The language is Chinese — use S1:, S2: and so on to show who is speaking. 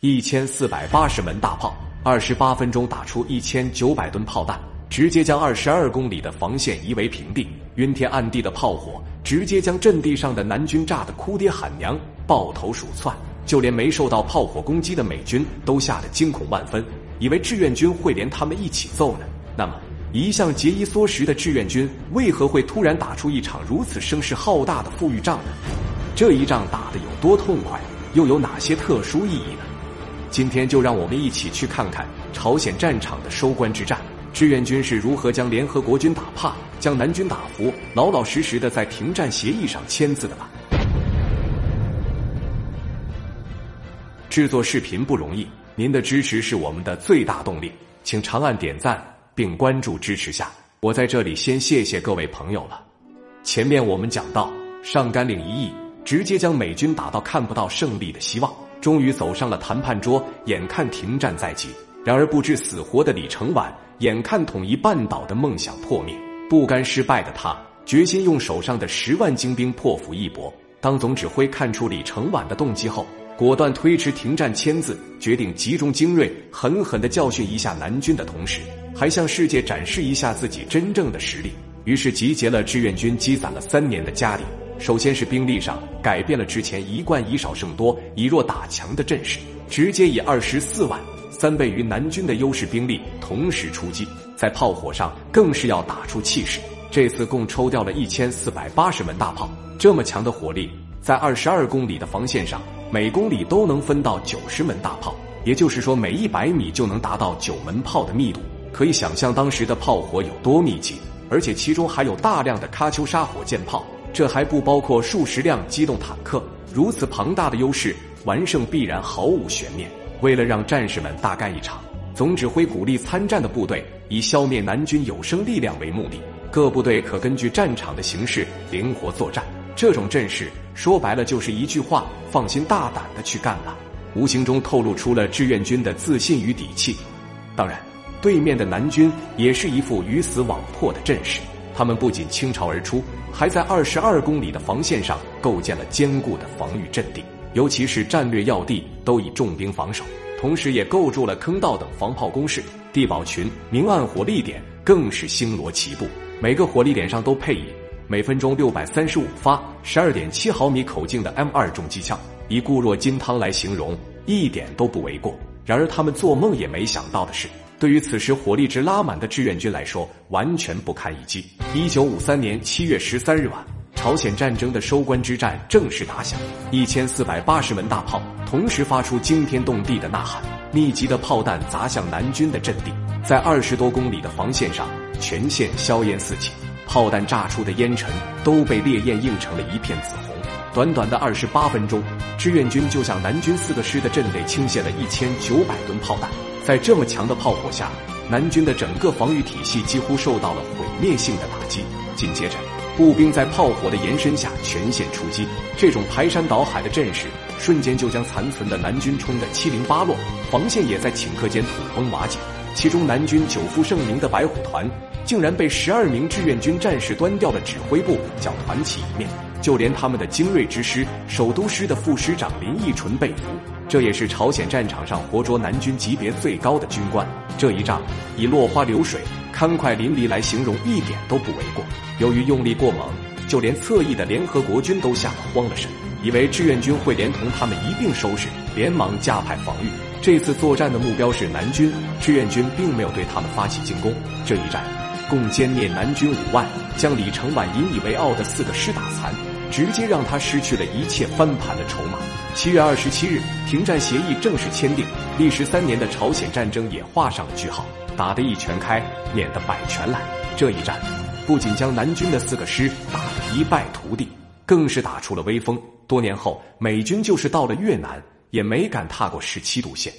S1: 一千四百八十门大炮，二十八分钟打出一千九百吨炮弹，直接将二十二公里的防线夷为平地。晕天暗地的炮火，直接将阵地上的南军炸得哭爹喊娘、抱头鼠窜。就连没受到炮火攻击的美军都吓得惊恐万分，以为志愿军会连他们一起揍呢。那么，一向节衣缩食的志愿军为何会突然打出一场如此声势浩大的富裕仗呢？这一仗打得有多痛快，又有哪些特殊意义呢？今天就让我们一起去看看朝鲜战场的收官之战，志愿军是如何将联合国军打怕，将南军打服，老老实实的在停战协议上签字的吧。制作视频不容易，您的支持是我们的最大动力，请长按点赞并关注支持下。我在这里先谢谢各位朋友了。前面我们讲到，上甘岭一役直接将美军打到看不到胜利的希望。终于走上了谈判桌，眼看停战在即，然而不知死活的李承晚，眼看统一半岛的梦想破灭，不甘失败的他，决心用手上的十万精兵破釜一搏。当总指挥看出李承晚的动机后，果断推迟停战签字，决定集中精锐，狠狠的教训一下南军的同时，还向世界展示一下自己真正的实力。于是集结了志愿军积攒了三年的家底。首先是兵力上改变了之前一贯以少胜多、以弱打强的阵势，直接以二十四万三倍于南军的优势兵力同时出击，在炮火上更是要打出气势。这次共抽调了一千四百八十门大炮，这么强的火力，在二十二公里的防线上，每公里都能分到九十门大炮，也就是说每一百米就能达到九门炮的密度，可以想象当时的炮火有多密集，而且其中还有大量的喀秋莎火箭炮。这还不包括数十辆机动坦克，如此庞大的优势，完胜必然毫无悬念。为了让战士们大干一场，总指挥鼓励参战的部队以消灭南军有生力量为目的，各部队可根据战场的形势灵活作战。这种阵势说白了就是一句话：放心大胆的去干了。无形中透露出了志愿军的自信与底气。当然，对面的南军也是一副鱼死网破的阵势。他们不仅倾巢而出，还在二十二公里的防线上构建了坚固的防御阵地，尤其是战略要地都以重兵防守，同时也构筑了坑道等防炮工事、地堡群、明暗火力点，更是星罗棋布。每个火力点上都配以每分钟六百三十五发、十二点七毫米口径的 M 二重机枪，以固若金汤来形容，一点都不为过。然而他们做梦也没想到的是。对于此时火力值拉满的志愿军来说，完全不堪一击。一九五三年七月十三日晚，朝鲜战争的收官之战正式打响。一千四百八十门大炮同时发出惊天动地的呐喊，密集的炮弹砸向南军的阵地，在二十多公里的防线上，全线硝烟四起，炮弹炸出的烟尘都被烈焰映成了一片紫红。短短的二十八分钟，志愿军就向南军四个师的阵地倾泻了一千九百吨炮弹。在这么强的炮火下，南军的整个防御体系几乎受到了毁灭性的打击。紧接着，步兵在炮火的延伸下全线出击，这种排山倒海的阵势，瞬间就将残存的南军冲得七零八落，防线也在顷刻间土崩瓦解。其中，南军久负盛名的白虎团，竟然被十二名志愿军战士端掉了指挥部，叫团旗一面。就连他们的精锐之师首都师的副师长林义纯被俘。这也是朝鲜战场上活捉南军级别最高的军官。这一仗以落花流水、慷慨淋漓来形容一点都不为过。由于用力过猛，就连侧翼的联合国军都吓得慌了神，以为志愿军会连同他们一并收拾，连忙加派防御。这次作战的目标是南军，志愿军并没有对他们发起进攻。这一战共歼灭南军五万，将李承晚引以为傲的四个师打残，直接让他失去了一切翻盘的筹码。七月二十七日，停战协议正式签订，历时三年的朝鲜战争也画上了句号。打得一拳开，免得百拳来。这一战不仅将南军的四个师打得一败涂地，更是打出了威风。多年后，美军就是到了越南，也没敢踏过十七度线。